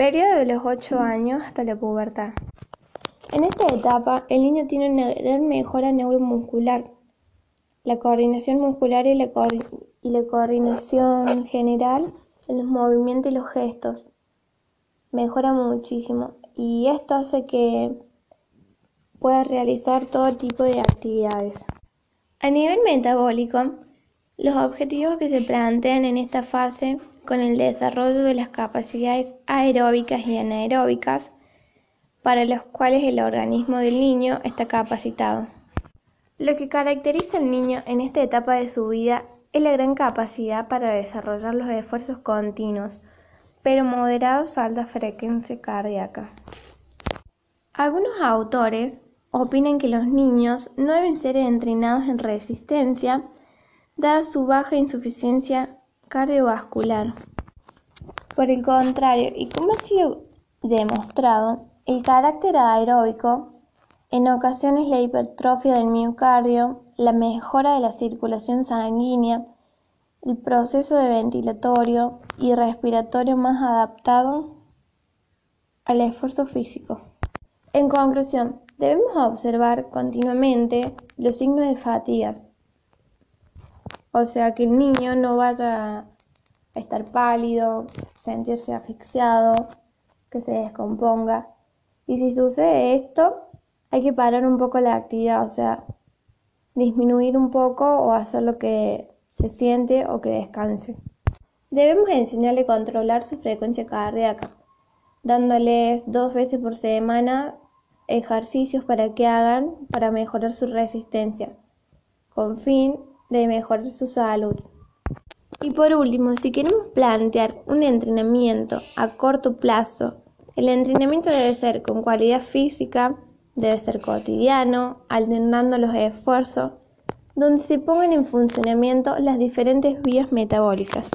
Periodo de los 8 años hasta la pubertad. En esta etapa, el niño tiene una gran mejora neuromuscular, la coordinación muscular y la, coordinación general en los movimientos y los gestos. Mejora muchísimo y esto hace que pueda realizar todo tipo de actividades. A nivel metabólico, los objetivos que se plantean en esta fase con el desarrollo de las capacidades aeróbicas y anaeróbicas para los cuales el organismo del niño está capacitado. Lo que caracteriza al niño en esta etapa de su vida es la gran capacidad para desarrollar los esfuerzos continuos, pero moderados a alta frecuencia cardíaca. Algunos autores opinan que los niños no deben ser entrenados en resistencia, dada su baja insuficiencia cardiovascular. Por el contrario, y como ha sido demostrado, el carácter aeróbico, en ocasiones la hipertrofia del miocardio, la mejora de la circulación sanguínea, el proceso de ventilatorio y respiratorio más adaptado al esfuerzo físico. En conclusión, debemos observar continuamente los signos de fatigas, o sea que el niño no vaya a estar pálido, sentirse asfixiado, que se descomponga. Y si sucede esto, hay que parar un poco la actividad, o sea, disminuir un poco o hacer lo que se siente o que descanse. Debemos enseñarle a controlar su frecuencia cardíaca, dándoles dos veces por semana ejercicios para que hagan para mejorar su resistencia, con fin de mejorar su salud. Y por último, si queremos plantear un entrenamiento a corto plazo, el entrenamiento debe ser con cualidad física, debe ser cotidiano, alternando los esfuerzos, donde se pongan en funcionamiento las diferentes vías metabólicas.